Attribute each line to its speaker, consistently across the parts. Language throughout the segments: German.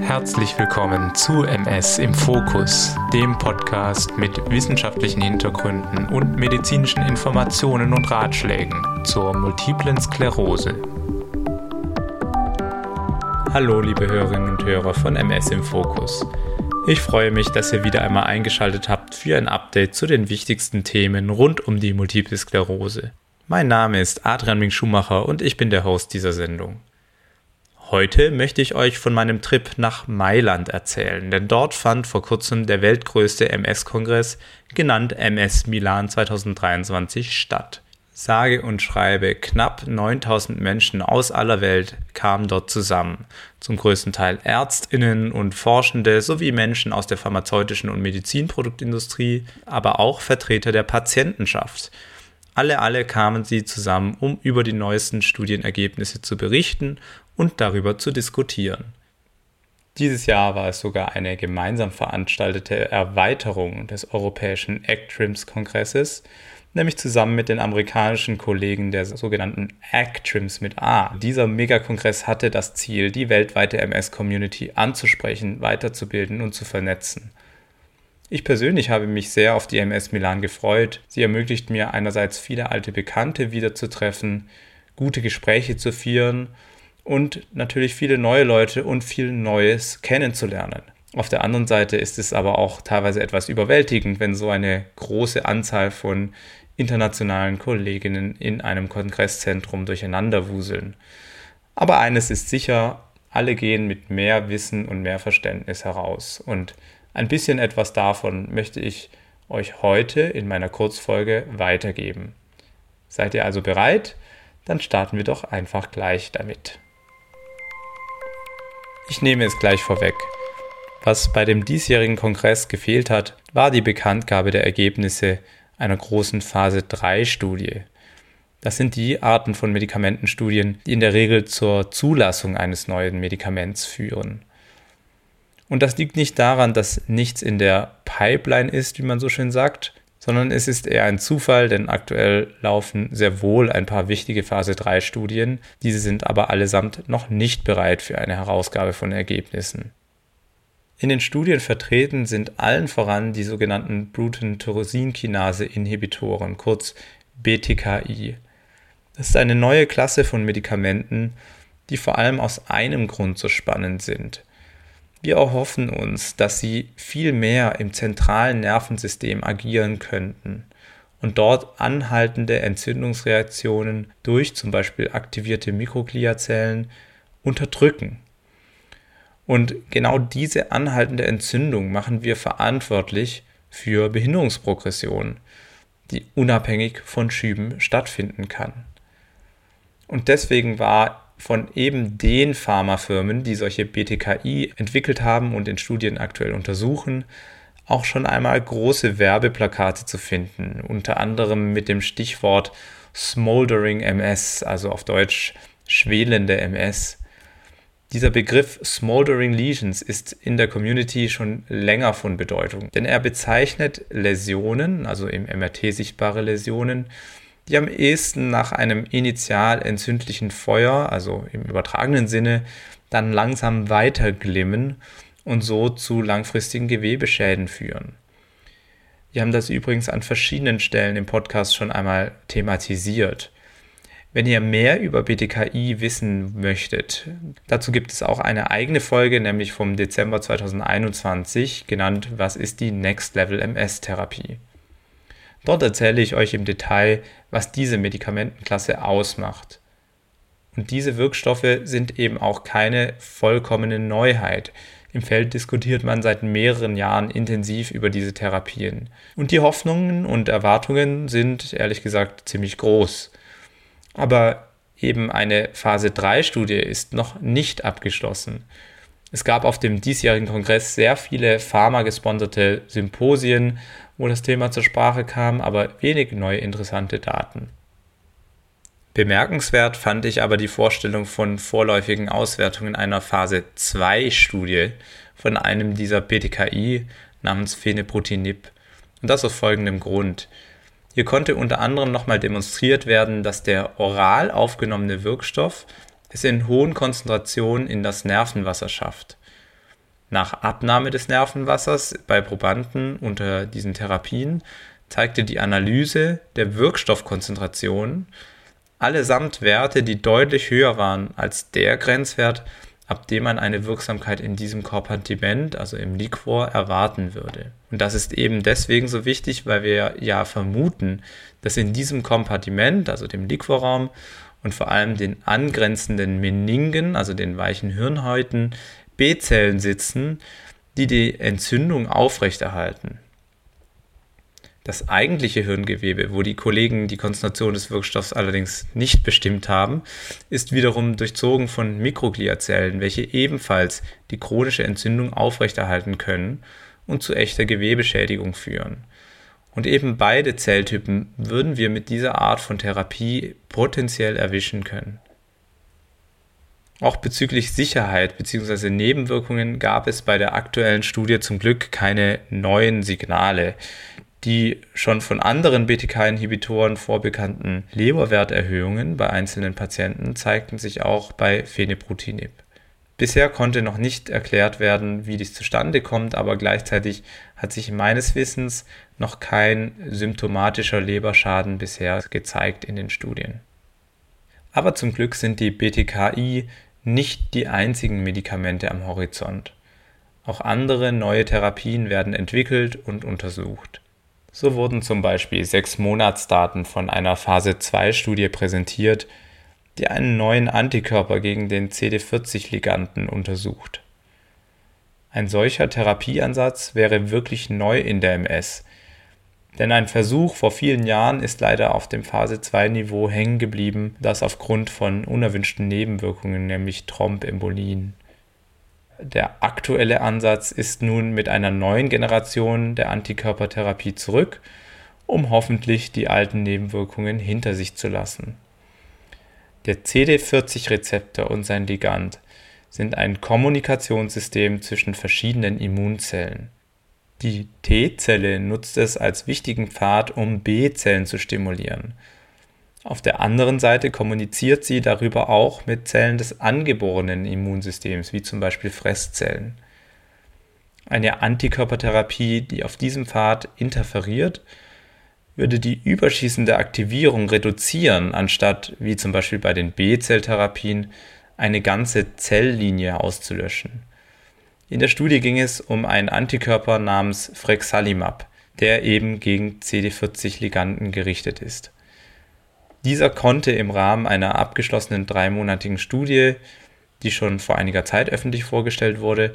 Speaker 1: Herzlich willkommen zu MS im Fokus, dem Podcast mit wissenschaftlichen Hintergründen und medizinischen Informationen und Ratschlägen zur multiplen Sklerose. Hallo liebe Hörerinnen und Hörer von MS im Fokus. Ich freue mich, dass ihr wieder einmal eingeschaltet habt für ein Update zu den wichtigsten Themen rund um die multiple Sklerose. Mein Name ist Adrian Ming Schumacher und ich bin der Host dieser Sendung. Heute möchte ich euch von meinem Trip nach Mailand erzählen, denn dort fand vor kurzem der weltgrößte MS-Kongress, genannt MS Milan 2023, statt. Sage und schreibe, knapp 9000 Menschen aus aller Welt kamen dort zusammen, zum größten Teil Ärztinnen und Forschende sowie Menschen aus der pharmazeutischen und Medizinproduktindustrie, aber auch Vertreter der Patientenschaft. Alle, alle kamen sie zusammen, um über die neuesten Studienergebnisse zu berichten und darüber zu diskutieren. Dieses Jahr war es sogar eine gemeinsam veranstaltete Erweiterung des europäischen ACTRIMS-Kongresses, nämlich zusammen mit den amerikanischen Kollegen der sogenannten ACTRIMS mit A. Dieser Megakongress hatte das Ziel, die weltweite MS-Community anzusprechen, weiterzubilden und zu vernetzen. Ich persönlich habe mich sehr auf die MS Milan gefreut. Sie ermöglicht mir einerseits viele alte Bekannte wiederzutreffen, gute Gespräche zu führen und natürlich viele neue Leute und viel Neues kennenzulernen. Auf der anderen Seite ist es aber auch teilweise etwas überwältigend, wenn so eine große Anzahl von internationalen Kolleginnen in einem Kongresszentrum durcheinanderwuseln. Aber eines ist sicher, alle gehen mit mehr Wissen und mehr Verständnis heraus. Und ein bisschen etwas davon möchte ich euch heute in meiner Kurzfolge weitergeben. Seid ihr also bereit? Dann starten wir doch einfach gleich damit. Ich nehme es gleich vorweg. Was bei dem diesjährigen Kongress gefehlt hat, war die Bekanntgabe der Ergebnisse einer großen Phase 3 Studie. Das sind die Arten von Medikamentenstudien, die in der Regel zur Zulassung eines neuen Medikaments führen. Und das liegt nicht daran, dass nichts in der Pipeline ist, wie man so schön sagt, sondern es ist eher ein Zufall, denn aktuell laufen sehr wohl ein paar wichtige Phase 3 Studien. Diese sind aber allesamt noch nicht bereit für eine Herausgabe von Ergebnissen. In den Studien vertreten sind allen voran die sogenannten Bruton-Tyrosinkinase-Inhibitoren, kurz BTKI. Das ist eine neue Klasse von Medikamenten, die vor allem aus einem Grund so spannend sind. Wir erhoffen uns, dass sie viel mehr im zentralen Nervensystem agieren könnten und dort anhaltende Entzündungsreaktionen durch zum Beispiel aktivierte Mikrogliazellen unterdrücken. Und genau diese anhaltende Entzündung machen wir verantwortlich für Behinderungsprogression, die unabhängig von Schüben stattfinden kann. Und deswegen war von eben den Pharmafirmen, die solche BTKI entwickelt haben und in Studien aktuell untersuchen, auch schon einmal große Werbeplakate zu finden, unter anderem mit dem Stichwort Smoldering MS, also auf Deutsch schwelende MS. Dieser Begriff Smoldering Lesions ist in der Community schon länger von Bedeutung, denn er bezeichnet Läsionen, also im MRT sichtbare Läsionen, die am ehesten nach einem initial entzündlichen Feuer, also im übertragenen Sinne, dann langsam weiterglimmen und so zu langfristigen Gewebeschäden führen. Wir haben das übrigens an verschiedenen Stellen im Podcast schon einmal thematisiert. Wenn ihr mehr über BTKI wissen möchtet, dazu gibt es auch eine eigene Folge, nämlich vom Dezember 2021, genannt Was ist die Next Level MS Therapie? Dort erzähle ich euch im Detail, was diese Medikamentenklasse ausmacht. Und diese Wirkstoffe sind eben auch keine vollkommene Neuheit. Im Feld diskutiert man seit mehreren Jahren intensiv über diese Therapien. Und die Hoffnungen und Erwartungen sind ehrlich gesagt ziemlich groß. Aber eben eine Phase 3 Studie ist noch nicht abgeschlossen. Es gab auf dem diesjährigen Kongress sehr viele pharma-gesponserte Symposien, wo das Thema zur Sprache kam, aber wenig neue interessante Daten. Bemerkenswert fand ich aber die Vorstellung von vorläufigen Auswertungen einer Phase 2 Studie von einem dieser PTKI namens Phenebrutinib. Und das aus folgendem Grund. Hier konnte unter anderem nochmal demonstriert werden, dass der oral aufgenommene Wirkstoff es in hohen Konzentrationen in das Nervenwasser schafft. Nach Abnahme des Nervenwassers bei Probanden unter diesen Therapien zeigte die Analyse der Wirkstoffkonzentration allesamt Werte, die deutlich höher waren als der Grenzwert, ab dem man eine Wirksamkeit in diesem Kompartiment, also im Liquor, erwarten würde. Und das ist eben deswegen so wichtig, weil wir ja vermuten, dass in diesem Kompartiment, also dem Liquorraum und vor allem den angrenzenden Meningen, also den weichen Hirnhäuten, B-Zellen sitzen, die die Entzündung aufrechterhalten. Das eigentliche Hirngewebe, wo die Kollegen die Konzentration des Wirkstoffs allerdings nicht bestimmt haben, ist wiederum durchzogen von Mikrogliazellen, welche ebenfalls die chronische Entzündung aufrechterhalten können und zu echter Gewebeschädigung führen. Und eben beide Zelltypen würden wir mit dieser Art von Therapie potenziell erwischen können. Auch bezüglich Sicherheit bzw. Nebenwirkungen gab es bei der aktuellen Studie zum Glück keine neuen Signale. Die schon von anderen BTK-Inhibitoren vorbekannten Leberwerterhöhungen bei einzelnen Patienten zeigten sich auch bei Phenebrutinib. Bisher konnte noch nicht erklärt werden, wie dies zustande kommt, aber gleichzeitig hat sich meines Wissens noch kein symptomatischer Leberschaden bisher gezeigt in den Studien. Aber zum Glück sind die BTKI nicht die einzigen Medikamente am Horizont. Auch andere neue Therapien werden entwickelt und untersucht. So wurden zum Beispiel sechs Monatsdaten von einer Phase-2-Studie präsentiert, die einen neuen Antikörper gegen den CD40-Liganden untersucht. Ein solcher Therapieansatz wäre wirklich neu in der MS, denn ein Versuch vor vielen Jahren ist leider auf dem Phase-2-Niveau hängen geblieben, das aufgrund von unerwünschten Nebenwirkungen, nämlich Thrombembolien. Der aktuelle Ansatz ist nun mit einer neuen Generation der Antikörpertherapie zurück, um hoffentlich die alten Nebenwirkungen hinter sich zu lassen. Der CD40-Rezeptor und sein Ligand sind ein Kommunikationssystem zwischen verschiedenen Immunzellen. Die T-Zelle nutzt es als wichtigen Pfad, um B-Zellen zu stimulieren. Auf der anderen Seite kommuniziert sie darüber auch mit Zellen des angeborenen Immunsystems, wie zum Beispiel Fresszellen. Eine Antikörpertherapie, die auf diesem Pfad interferiert, würde die überschießende Aktivierung reduzieren, anstatt, wie zum Beispiel bei den B-Zelltherapien, eine ganze Zelllinie auszulöschen. In der Studie ging es um einen Antikörper namens Frexalimab, der eben gegen CD40-Liganden gerichtet ist. Dieser konnte im Rahmen einer abgeschlossenen dreimonatigen Studie, die schon vor einiger Zeit öffentlich vorgestellt wurde,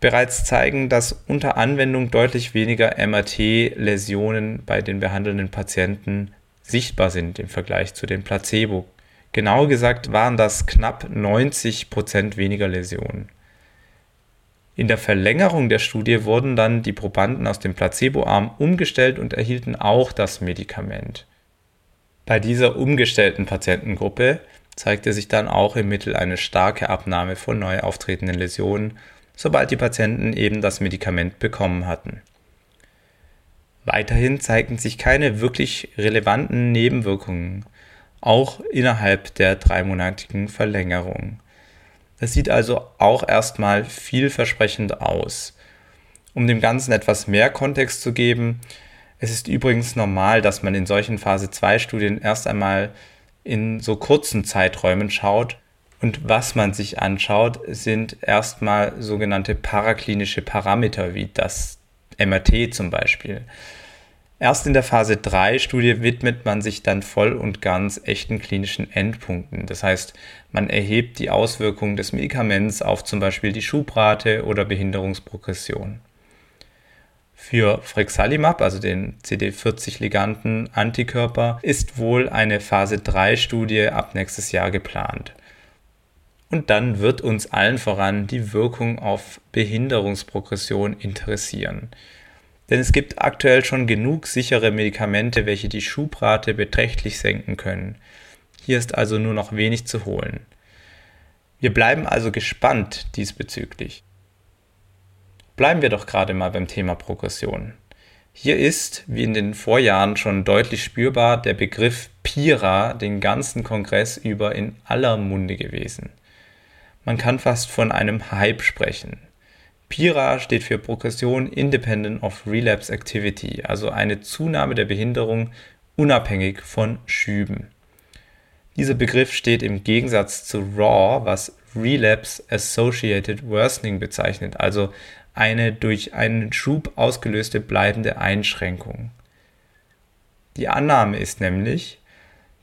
Speaker 1: bereits zeigen, dass unter Anwendung deutlich weniger MRT-Läsionen bei den behandelnden Patienten sichtbar sind im Vergleich zu den Placebo. Genau gesagt waren das knapp 90 Prozent weniger Läsionen. In der Verlängerung der Studie wurden dann die Probanden aus dem Placeboarm umgestellt und erhielten auch das Medikament. Bei dieser umgestellten Patientengruppe zeigte sich dann auch im Mittel eine starke Abnahme von neu auftretenden Läsionen, sobald die Patienten eben das Medikament bekommen hatten. Weiterhin zeigten sich keine wirklich relevanten Nebenwirkungen, auch innerhalb der dreimonatigen Verlängerung. Das sieht also auch erstmal vielversprechend aus. Um dem Ganzen etwas mehr Kontext zu geben, es ist übrigens normal, dass man in solchen Phase-2-Studien erst einmal in so kurzen Zeiträumen schaut. Und was man sich anschaut, sind erstmal sogenannte paraklinische Parameter, wie das MRT zum Beispiel. Erst in der Phase 3 Studie widmet man sich dann voll und ganz echten klinischen Endpunkten. Das heißt, man erhebt die Auswirkungen des Medikaments auf zum Beispiel die Schubrate oder Behinderungsprogression. Für Frexalimab, also den CD40-Liganden Antikörper, ist wohl eine Phase 3 Studie ab nächstes Jahr geplant. Und dann wird uns allen voran die Wirkung auf Behinderungsprogression interessieren. Denn es gibt aktuell schon genug sichere Medikamente, welche die Schubrate beträchtlich senken können. Hier ist also nur noch wenig zu holen. Wir bleiben also gespannt diesbezüglich. Bleiben wir doch gerade mal beim Thema Progression. Hier ist, wie in den Vorjahren schon deutlich spürbar, der Begriff Pira den ganzen Kongress über in aller Munde gewesen. Man kann fast von einem Hype sprechen. PIRA steht für Progression Independent of Relapse Activity, also eine Zunahme der Behinderung unabhängig von Schüben. Dieser Begriff steht im Gegensatz zu RAW, was Relapse Associated Worsening bezeichnet, also eine durch einen Schub ausgelöste bleibende Einschränkung. Die Annahme ist nämlich,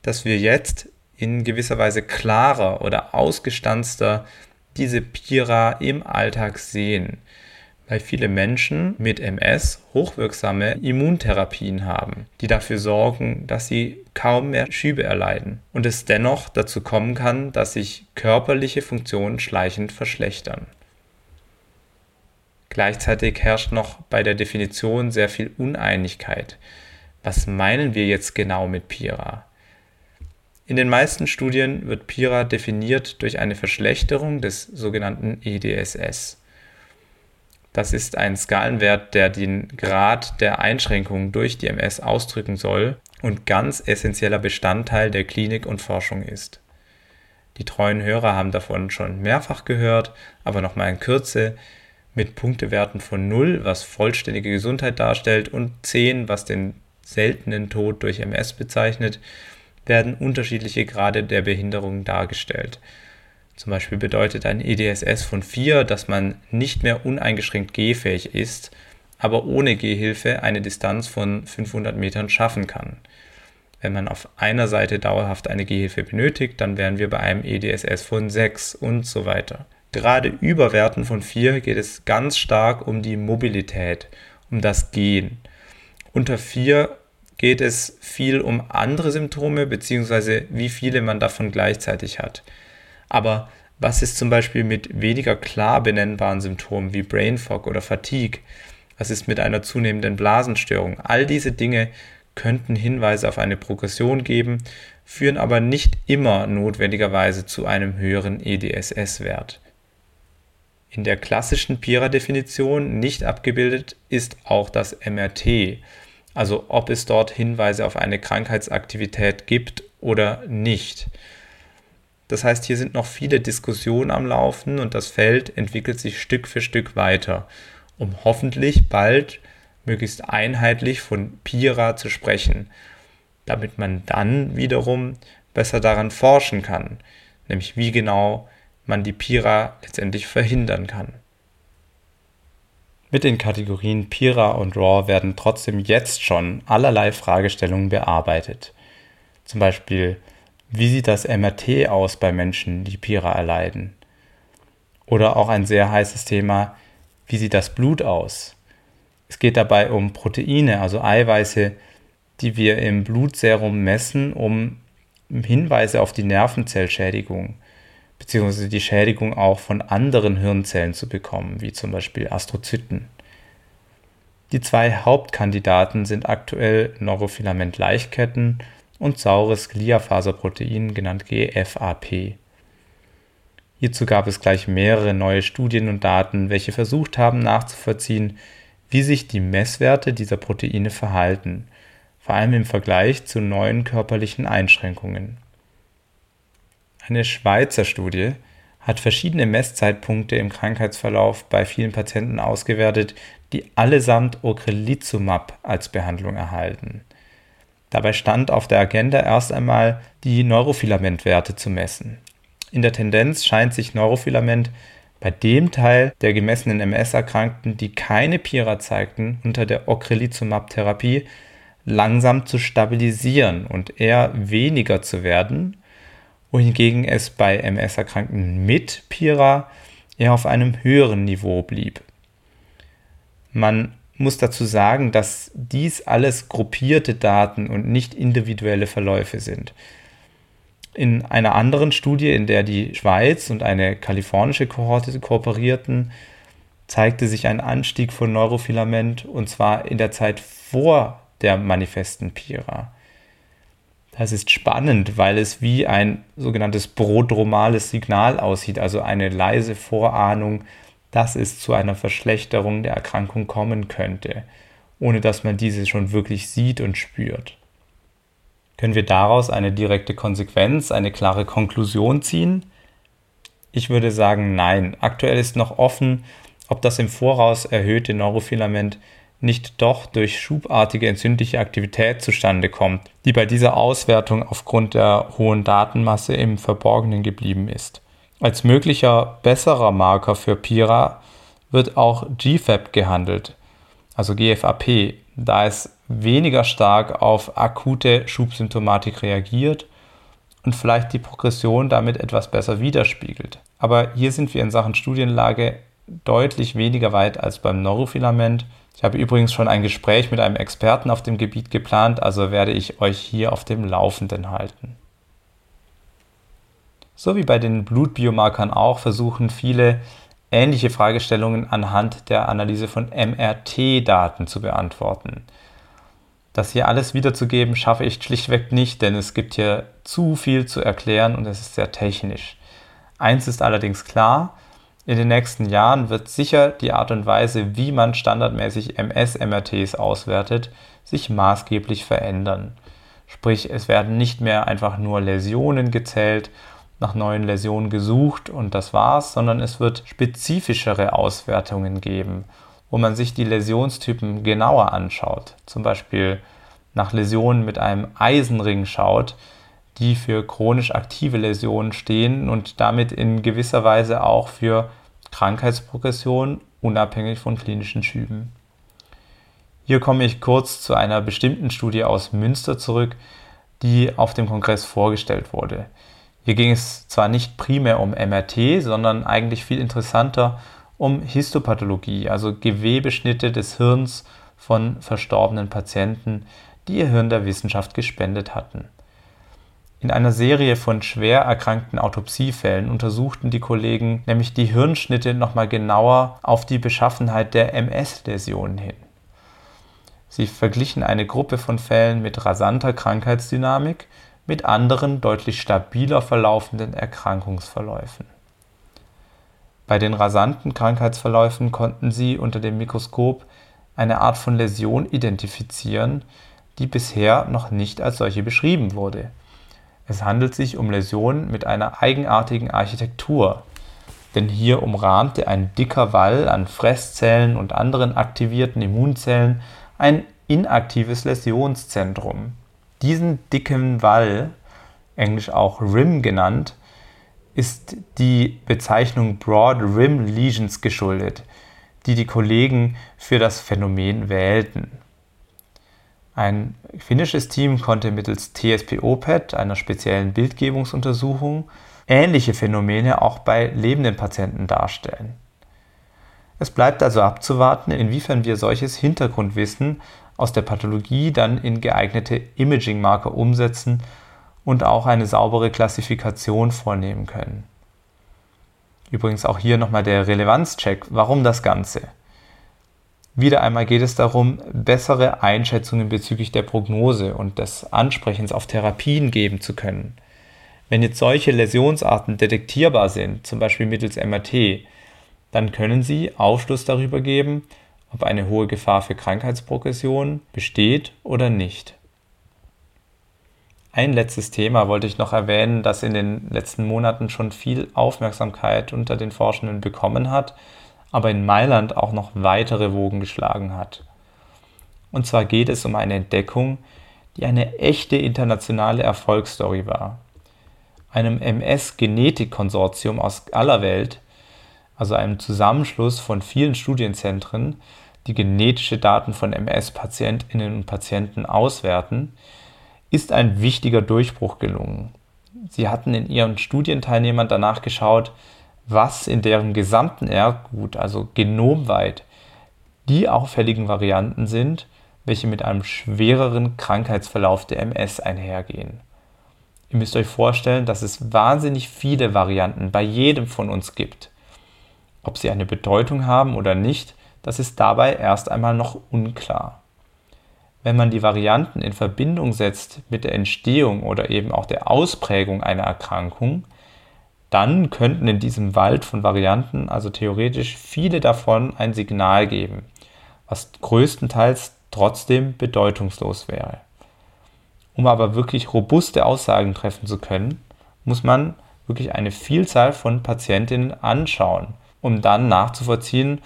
Speaker 1: dass wir jetzt in gewisser Weise klarer oder ausgestanzter diese Pira im Alltag sehen, weil viele Menschen mit MS hochwirksame Immuntherapien haben, die dafür sorgen, dass sie kaum mehr Schübe erleiden und es dennoch dazu kommen kann, dass sich körperliche Funktionen schleichend verschlechtern. Gleichzeitig herrscht noch bei der Definition sehr viel Uneinigkeit. Was meinen wir jetzt genau mit Pira? In den meisten Studien wird Pira definiert durch eine Verschlechterung des sogenannten EDSS. Das ist ein Skalenwert, der den Grad der Einschränkung durch die MS ausdrücken soll und ganz essentieller Bestandteil der Klinik und Forschung ist. Die treuen Hörer haben davon schon mehrfach gehört, aber nochmal in Kürze mit Punktewerten von 0, was vollständige Gesundheit darstellt, und 10, was den seltenen Tod durch MS bezeichnet, werden unterschiedliche Grade der Behinderung dargestellt. Zum Beispiel bedeutet ein EDSS von 4, dass man nicht mehr uneingeschränkt gehfähig ist, aber ohne Gehhilfe eine Distanz von 500 Metern schaffen kann. Wenn man auf einer Seite dauerhaft eine Gehhilfe benötigt, dann wären wir bei einem EDSS von 6 und so weiter. Gerade über Werten von 4 geht es ganz stark um die Mobilität, um das Gehen. Unter 4 geht es viel um andere Symptome bzw. wie viele man davon gleichzeitig hat. Aber was ist zum Beispiel mit weniger klar benennbaren Symptomen wie Brain Fog oder Fatigue? Was ist mit einer zunehmenden Blasenstörung? All diese Dinge könnten Hinweise auf eine Progression geben, führen aber nicht immer notwendigerweise zu einem höheren EDSS-Wert. In der klassischen PIRA-Definition nicht abgebildet ist auch das MRT, also ob es dort Hinweise auf eine Krankheitsaktivität gibt oder nicht. Das heißt, hier sind noch viele Diskussionen am Laufen und das Feld entwickelt sich Stück für Stück weiter, um hoffentlich bald möglichst einheitlich von PIRA zu sprechen, damit man dann wiederum besser daran forschen kann, nämlich wie genau man die Pira letztendlich verhindern kann. Mit den Kategorien Pira und RAW werden trotzdem jetzt schon allerlei Fragestellungen bearbeitet. Zum Beispiel, wie sieht das MRT aus bei Menschen, die Pira erleiden? Oder auch ein sehr heißes Thema, wie sieht das Blut aus? Es geht dabei um Proteine, also Eiweiße, die wir im Blutserum messen, um Hinweise auf die Nervenzellschädigung beziehungsweise die Schädigung auch von anderen Hirnzellen zu bekommen, wie zum Beispiel Astrozyten. Die zwei Hauptkandidaten sind aktuell Neurofilament-Leichtketten und saures Gliafaserprotein, genannt GFAP. Hierzu gab es gleich mehrere neue Studien und Daten, welche versucht haben nachzuvollziehen, wie sich die Messwerte dieser Proteine verhalten, vor allem im Vergleich zu neuen körperlichen Einschränkungen. Eine Schweizer Studie hat verschiedene Messzeitpunkte im Krankheitsverlauf bei vielen Patienten ausgewertet, die allesamt Ocrelizumab als Behandlung erhalten. Dabei stand auf der Agenda erst einmal, die Neurofilamentwerte zu messen. In der Tendenz scheint sich Neurofilament bei dem Teil der gemessenen MS-Erkrankten, die keine PIRA zeigten, unter der Ocrelizumab-Therapie langsam zu stabilisieren und eher weniger zu werden wohingegen es bei MS-Erkrankten mit Pira eher auf einem höheren Niveau blieb. Man muss dazu sagen, dass dies alles gruppierte Daten und nicht individuelle Verläufe sind. In einer anderen Studie, in der die Schweiz und eine kalifornische Kohorte kooperierten, zeigte sich ein Anstieg von Neurofilament und zwar in der Zeit vor der manifesten Pira. Das ist spannend, weil es wie ein sogenanntes prodromales Signal aussieht, also eine leise Vorahnung, dass es zu einer Verschlechterung der Erkrankung kommen könnte. ohne dass man diese schon wirklich sieht und spürt. Können wir daraus eine direkte Konsequenz, eine klare Konklusion ziehen? Ich würde sagen, nein. Aktuell ist noch offen, ob das im Voraus erhöhte Neurofilament nicht doch durch schubartige entzündliche Aktivität zustande kommt, die bei dieser Auswertung aufgrund der hohen Datenmasse im Verborgenen geblieben ist. Als möglicher besserer Marker für PIRA wird auch GFAP gehandelt, also GFAP, da es weniger stark auf akute Schubsymptomatik reagiert und vielleicht die Progression damit etwas besser widerspiegelt. Aber hier sind wir in Sachen Studienlage deutlich weniger weit als beim Neurofilament. Ich habe übrigens schon ein Gespräch mit einem Experten auf dem Gebiet geplant, also werde ich euch hier auf dem Laufenden halten. So wie bei den Blutbiomarkern auch versuchen viele ähnliche Fragestellungen anhand der Analyse von MRT-Daten zu beantworten. Das hier alles wiederzugeben, schaffe ich schlichtweg nicht, denn es gibt hier zu viel zu erklären und es ist sehr technisch. Eins ist allerdings klar, in den nächsten Jahren wird sicher die Art und Weise, wie man standardmäßig MS-MRTs auswertet, sich maßgeblich verändern. Sprich, es werden nicht mehr einfach nur Läsionen gezählt, nach neuen Läsionen gesucht und das war's, sondern es wird spezifischere Auswertungen geben wo man sich die Läsionstypen genauer anschaut, zum Beispiel nach Läsionen mit einem Eisenring schaut, die für chronisch aktive Läsionen stehen und damit in gewisser Weise auch für Krankheitsprogression unabhängig von klinischen Schüben. Hier komme ich kurz zu einer bestimmten Studie aus Münster zurück, die auf dem Kongress vorgestellt wurde. Hier ging es zwar nicht primär um MRT, sondern eigentlich viel interessanter um Histopathologie, also Gewebeschnitte des Hirns von verstorbenen Patienten, die ihr Hirn der Wissenschaft gespendet hatten. In einer Serie von schwer erkrankten Autopsiefällen untersuchten die Kollegen nämlich die Hirnschnitte nochmal genauer auf die Beschaffenheit der MS-Läsionen hin. Sie verglichen eine Gruppe von Fällen mit rasanter Krankheitsdynamik mit anderen deutlich stabiler verlaufenden Erkrankungsverläufen. Bei den rasanten Krankheitsverläufen konnten sie unter dem Mikroskop eine Art von Läsion identifizieren, die bisher noch nicht als solche beschrieben wurde. Es handelt sich um Läsionen mit einer eigenartigen Architektur, denn hier umrahmte ein dicker Wall an Fresszellen und anderen aktivierten Immunzellen ein inaktives Läsionszentrum. Diesen dicken Wall, englisch auch Rim genannt, ist die Bezeichnung Broad Rim Lesions geschuldet, die die Kollegen für das Phänomen wählten. Ein finnisches Team konnte mittels TSPO-PET, einer speziellen Bildgebungsuntersuchung, ähnliche Phänomene auch bei lebenden Patienten darstellen. Es bleibt also abzuwarten, inwiefern wir solches Hintergrundwissen aus der Pathologie dann in geeignete Imaging-Marker umsetzen und auch eine saubere Klassifikation vornehmen können. Übrigens auch hier nochmal der Relevanzcheck. Warum das Ganze? Wieder einmal geht es darum, bessere Einschätzungen bezüglich der Prognose und des Ansprechens auf Therapien geben zu können. Wenn jetzt solche Läsionsarten detektierbar sind, zum Beispiel mittels MRT, dann können Sie Aufschluss darüber geben, ob eine hohe Gefahr für Krankheitsprogression besteht oder nicht. Ein letztes Thema wollte ich noch erwähnen, das in den letzten Monaten schon viel Aufmerksamkeit unter den Forschenden bekommen hat, aber in Mailand auch noch weitere Wogen geschlagen hat. Und zwar geht es um eine Entdeckung, die eine echte internationale Erfolgsstory war. Einem MS-Genetik-Konsortium aus aller Welt, also einem Zusammenschluss von vielen Studienzentren, die genetische Daten von MS-Patientinnen und Patienten auswerten, ist ein wichtiger Durchbruch gelungen. Sie hatten in ihren Studienteilnehmern danach geschaut, was in deren gesamten Erbgut, also genomweit, die auffälligen Varianten sind, welche mit einem schwereren Krankheitsverlauf der MS einhergehen. Ihr müsst euch vorstellen, dass es wahnsinnig viele Varianten bei jedem von uns gibt. Ob sie eine Bedeutung haben oder nicht, das ist dabei erst einmal noch unklar. Wenn man die Varianten in Verbindung setzt mit der Entstehung oder eben auch der Ausprägung einer Erkrankung, dann könnten in diesem Wald von Varianten also theoretisch viele davon ein Signal geben, was größtenteils trotzdem bedeutungslos wäre. Um aber wirklich robuste Aussagen treffen zu können, muss man wirklich eine Vielzahl von Patientinnen anschauen, um dann nachzuvollziehen,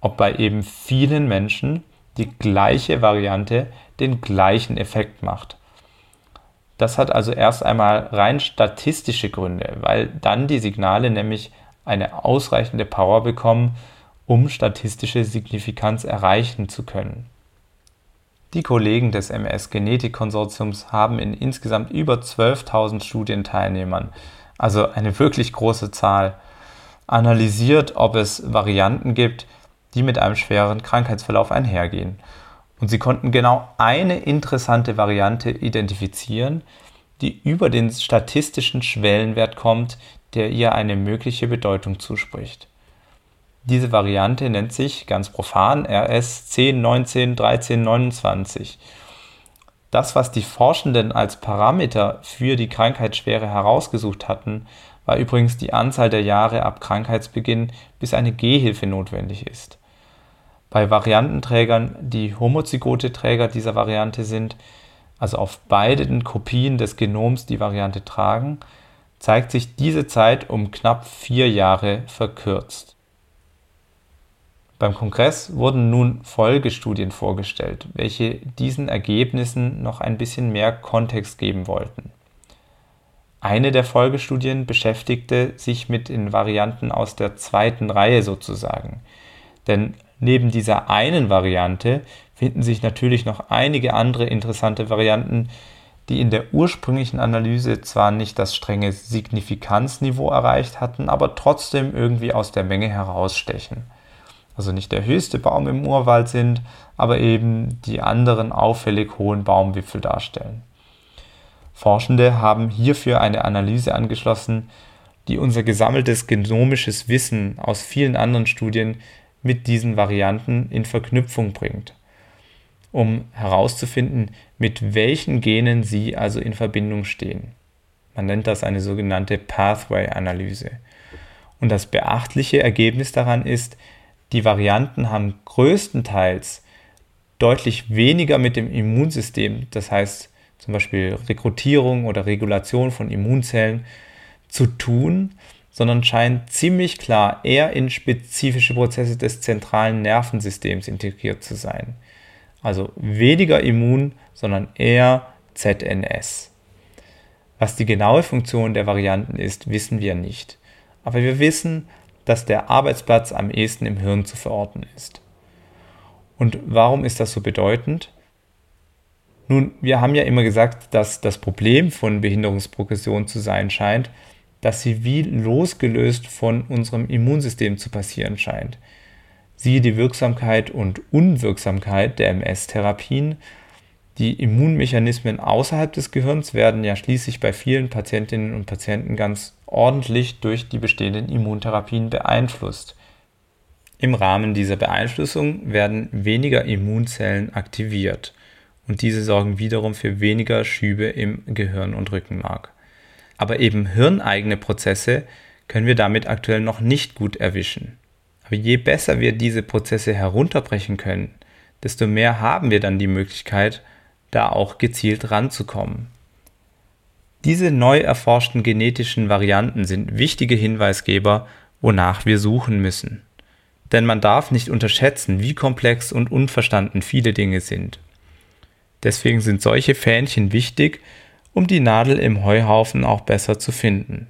Speaker 1: ob bei eben vielen Menschen die gleiche Variante den gleichen Effekt macht. Das hat also erst einmal rein statistische Gründe, weil dann die Signale nämlich eine ausreichende Power bekommen, um statistische Signifikanz erreichen zu können. Die Kollegen des MS-Genetik-Konsortiums haben in insgesamt über 12.000 Studienteilnehmern, also eine wirklich große Zahl, analysiert, ob es Varianten gibt, die mit einem schweren Krankheitsverlauf einhergehen. Und sie konnten genau eine interessante Variante identifizieren, die über den statistischen Schwellenwert kommt, der ihr eine mögliche Bedeutung zuspricht. Diese Variante nennt sich ganz profan RS 10, 19, 13, 29. Das, was die Forschenden als Parameter für die Krankheitsschwere herausgesucht hatten, war übrigens die Anzahl der Jahre ab Krankheitsbeginn, bis eine Gehhilfe notwendig ist. Bei Variantenträgern, die homozygote Träger dieser Variante sind, also auf beiden Kopien des Genoms die Variante tragen, zeigt sich diese Zeit um knapp vier Jahre verkürzt. Beim Kongress wurden nun Folgestudien vorgestellt, welche diesen Ergebnissen noch ein bisschen mehr Kontext geben wollten. Eine der Folgestudien beschäftigte sich mit den Varianten aus der zweiten Reihe sozusagen. Denn neben dieser einen Variante finden sich natürlich noch einige andere interessante Varianten, die in der ursprünglichen Analyse zwar nicht das strenge Signifikanzniveau erreicht hatten, aber trotzdem irgendwie aus der Menge herausstechen. Also nicht der höchste Baum im Urwald sind, aber eben die anderen auffällig hohen Baumwipfel darstellen. Forschende haben hierfür eine Analyse angeschlossen, die unser gesammeltes genomisches Wissen aus vielen anderen Studien mit diesen Varianten in Verknüpfung bringt um herauszufinden, mit welchen Genen sie also in Verbindung stehen. Man nennt das eine sogenannte Pathway-Analyse. Und das beachtliche Ergebnis daran ist, die Varianten haben größtenteils deutlich weniger mit dem Immunsystem, das heißt zum Beispiel Rekrutierung oder Regulation von Immunzellen, zu tun, sondern scheinen ziemlich klar eher in spezifische Prozesse des zentralen Nervensystems integriert zu sein. Also weniger immun, sondern eher ZNS. Was die genaue Funktion der Varianten ist, wissen wir nicht. Aber wir wissen, dass der Arbeitsplatz am ehesten im Hirn zu verorten ist. Und warum ist das so bedeutend? Nun, wir haben ja immer gesagt, dass das Problem von Behinderungsprogression zu sein scheint, dass sie wie losgelöst von unserem Immunsystem zu passieren scheint. Siehe die Wirksamkeit und Unwirksamkeit der MS-Therapien. Die Immunmechanismen außerhalb des Gehirns werden ja schließlich bei vielen Patientinnen und Patienten ganz ordentlich durch die bestehenden Immuntherapien beeinflusst. Im Rahmen dieser Beeinflussung werden weniger Immunzellen aktiviert und diese sorgen wiederum für weniger Schübe im Gehirn und Rückenmark. Aber eben hirneigene Prozesse können wir damit aktuell noch nicht gut erwischen. Aber je besser wir diese Prozesse herunterbrechen können, desto mehr haben wir dann die Möglichkeit, da auch gezielt ranzukommen. Diese neu erforschten genetischen Varianten sind wichtige Hinweisgeber, wonach wir suchen müssen. Denn man darf nicht unterschätzen, wie komplex und unverstanden viele Dinge sind. Deswegen sind solche Fähnchen wichtig, um die Nadel im Heuhaufen auch besser zu finden.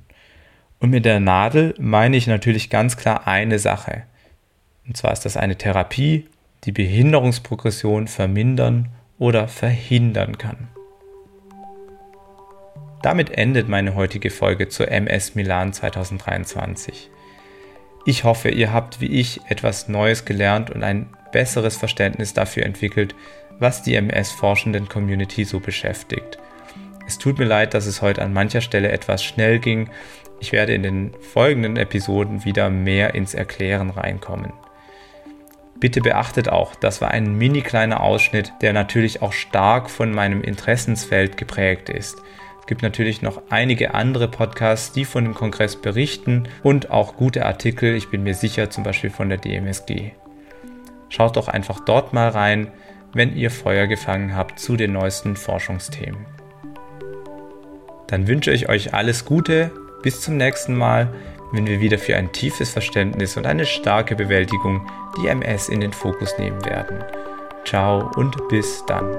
Speaker 1: Und mit der Nadel meine ich natürlich ganz klar eine Sache. Und zwar ist das eine Therapie, die Behinderungsprogression vermindern oder verhindern kann. Damit endet meine heutige Folge zur MS Milan 2023. Ich hoffe, ihr habt wie ich etwas Neues gelernt und ein besseres Verständnis dafür entwickelt, was die MS-forschenden Community so beschäftigt. Es tut mir leid, dass es heute an mancher Stelle etwas schnell ging ich werde in den folgenden Episoden wieder mehr ins Erklären reinkommen. Bitte beachtet auch, das war ein mini kleiner Ausschnitt, der natürlich auch stark von meinem Interessensfeld geprägt ist. Es gibt natürlich noch einige andere Podcasts, die von dem Kongress berichten und auch gute Artikel, ich bin mir sicher, zum Beispiel von der DMSG. Schaut doch einfach dort mal rein. wenn ihr Feuer gefangen habt zu den neuesten Forschungsthemen. Dann wünsche ich euch alles Gute, bis zum nächsten Mal, wenn wir wieder für ein tiefes Verständnis und eine starke Bewältigung die MS in den Fokus nehmen werden. Ciao und bis dann.